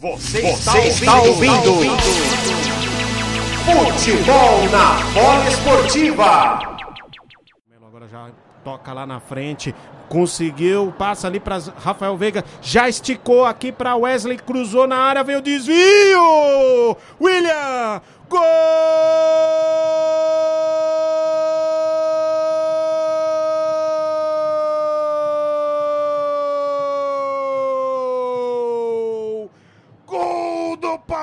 Você, Você está, ouvindo, está ouvindo. Futebol na bola esportiva. Agora já toca lá na frente, conseguiu, passa ali para Rafael Veiga, já esticou aqui para Wesley, cruzou na área, veio o desvio! William! Gol!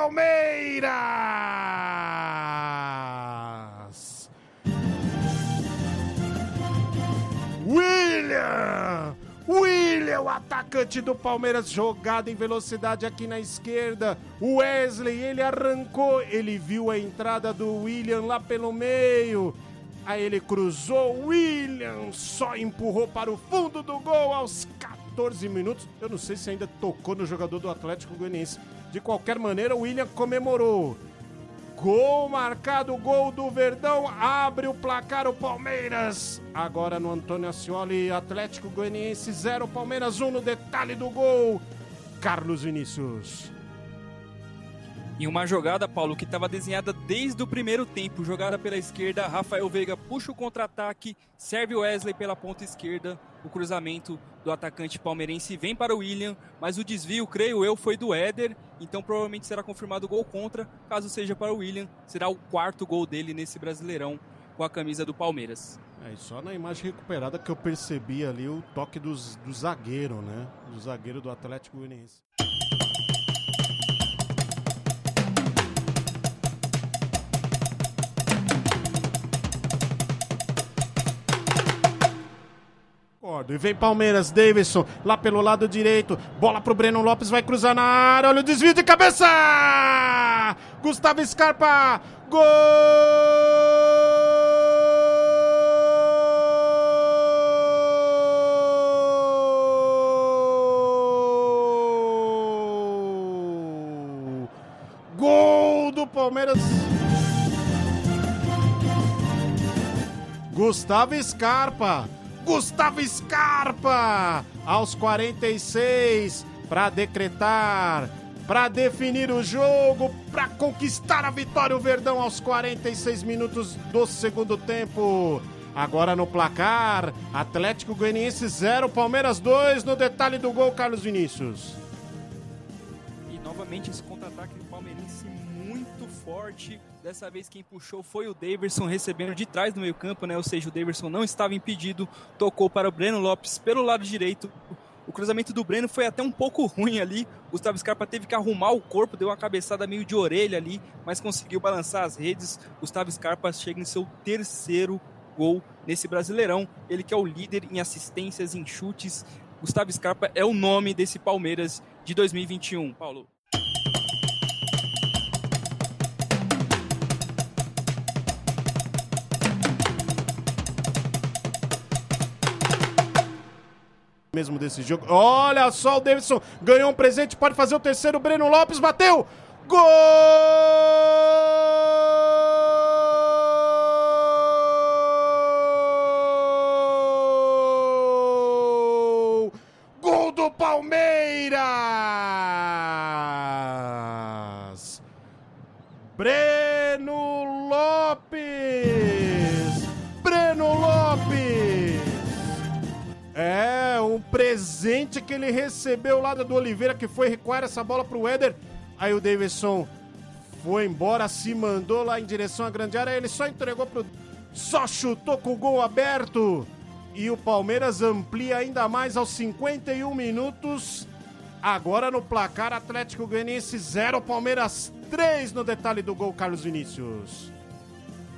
Palmeiras! William! William, o atacante do Palmeiras, jogado em velocidade aqui na esquerda. O Wesley, ele arrancou, ele viu a entrada do William lá pelo meio. Aí ele cruzou, William só empurrou para o fundo do gol aos 14 minutos. Eu não sei se ainda tocou no jogador do Atlético Goianiense. De qualquer maneira, o William comemorou. Gol marcado, gol do Verdão, abre o placar o Palmeiras. Agora no Antônio Ascioli, Atlético Goianiense 0, Palmeiras 1 um, no detalhe do gol. Carlos Vinícius. Em uma jogada, Paulo, que estava desenhada desde o primeiro tempo, jogada pela esquerda, Rafael Veiga puxa o contra-ataque, serve o Wesley pela ponta esquerda, o cruzamento do atacante palmeirense vem para o William, mas o desvio, creio eu, foi do Éder, então provavelmente será confirmado gol contra. Caso seja para o William, será o quarto gol dele nesse Brasileirão com a camisa do Palmeiras. É, e só na imagem recuperada que eu percebi ali o toque dos, do zagueiro, né? Do zagueiro do Atlético Goianiense. Concordo. E vem Palmeiras, Davidson, lá pelo lado direito. Bola pro Breno Lopes, vai cruzar na área. Olha o desvio de cabeça! Gustavo Scarpa! Gol! Gol do Palmeiras. Gustavo Scarpa Gustavo Scarpa aos 46 para decretar, para definir o jogo, para conquistar a vitória o Verdão aos 46 minutos do segundo tempo. Agora no placar, Atlético Goianiense 0, Palmeiras 2, no detalhe do gol Carlos Vinícius. E novamente esse contra-ataque forte. Dessa vez quem puxou foi o Daverson recebendo de trás do meio campo, né? Ou seja, o Daverson não estava impedido, tocou para o Breno Lopes pelo lado direito. O cruzamento do Breno foi até um pouco ruim ali. Gustavo Scarpa teve que arrumar o corpo, deu uma cabeçada meio de orelha ali, mas conseguiu balançar as redes. Gustavo Scarpa chega em seu terceiro gol nesse Brasileirão. Ele que é o líder em assistências, em chutes. Gustavo Scarpa é o nome desse Palmeiras de 2021. Paulo. Mesmo desse jogo. Olha só o Davidson ganhou um presente, pode fazer o terceiro. Breno Lopes bateu. Gol! Gol do Palmeiras! Breno presente que ele recebeu lá do Oliveira, que foi recuar essa bola pro Éder. Aí o Davidson foi embora, se mandou lá em direção à grande área, ele só entregou pro. Só chutou com o gol aberto. E o Palmeiras amplia ainda mais aos 51 minutos. Agora no placar Atlético Goianiense 0, Palmeiras 3 no detalhe do gol, Carlos Vinícius.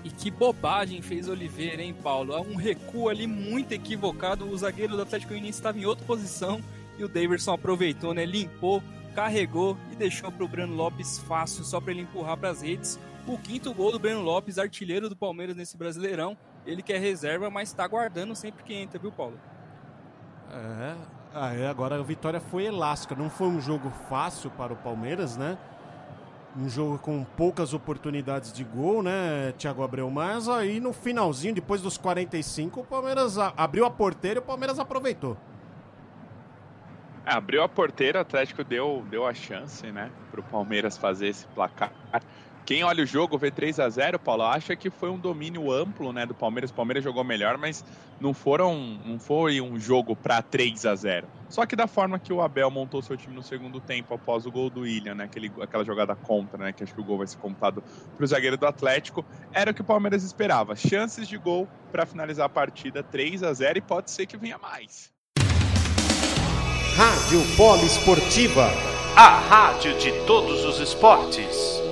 E que bobagem fez Oliveira, hein, Paulo? Um recuo ali muito equivocado. O zagueiro do Atlético Goianiense estava em outra posição e o Daverson aproveitou, né? Limpou, carregou e deixou para o Breno Lopes fácil, só para ele empurrar para as redes. O quinto gol do Breno Lopes, artilheiro do Palmeiras nesse Brasileirão. Ele que é reserva, mas está guardando sempre que entra, viu, Paulo? É, ah, é, agora a vitória foi elástica. Não foi um jogo fácil para o Palmeiras, né? Um jogo com poucas oportunidades de gol, né, Thiago Abreu? Mas aí no finalzinho, depois dos 45, o Palmeiras abriu a porteira e o Palmeiras aproveitou. É, abriu a porteira, o Atlético deu, deu a chance, né, pro Palmeiras fazer esse placar. Quem olha o jogo vê 3 a 0 Paulo, acha que foi um domínio amplo, né, do Palmeiras. O Palmeiras jogou melhor, mas não foram, não foi um jogo para 3 a 0. Só que da forma que o Abel montou seu time no segundo tempo após o gol do William, né, aquele, aquela jogada contra, né, que acho que o gol vai ser contado pro zagueiro do Atlético, era o que o Palmeiras esperava. Chances de gol para finalizar a partida 3 a 0 e pode ser que venha mais. Rádio Polo Esportiva, a rádio de todos os esportes.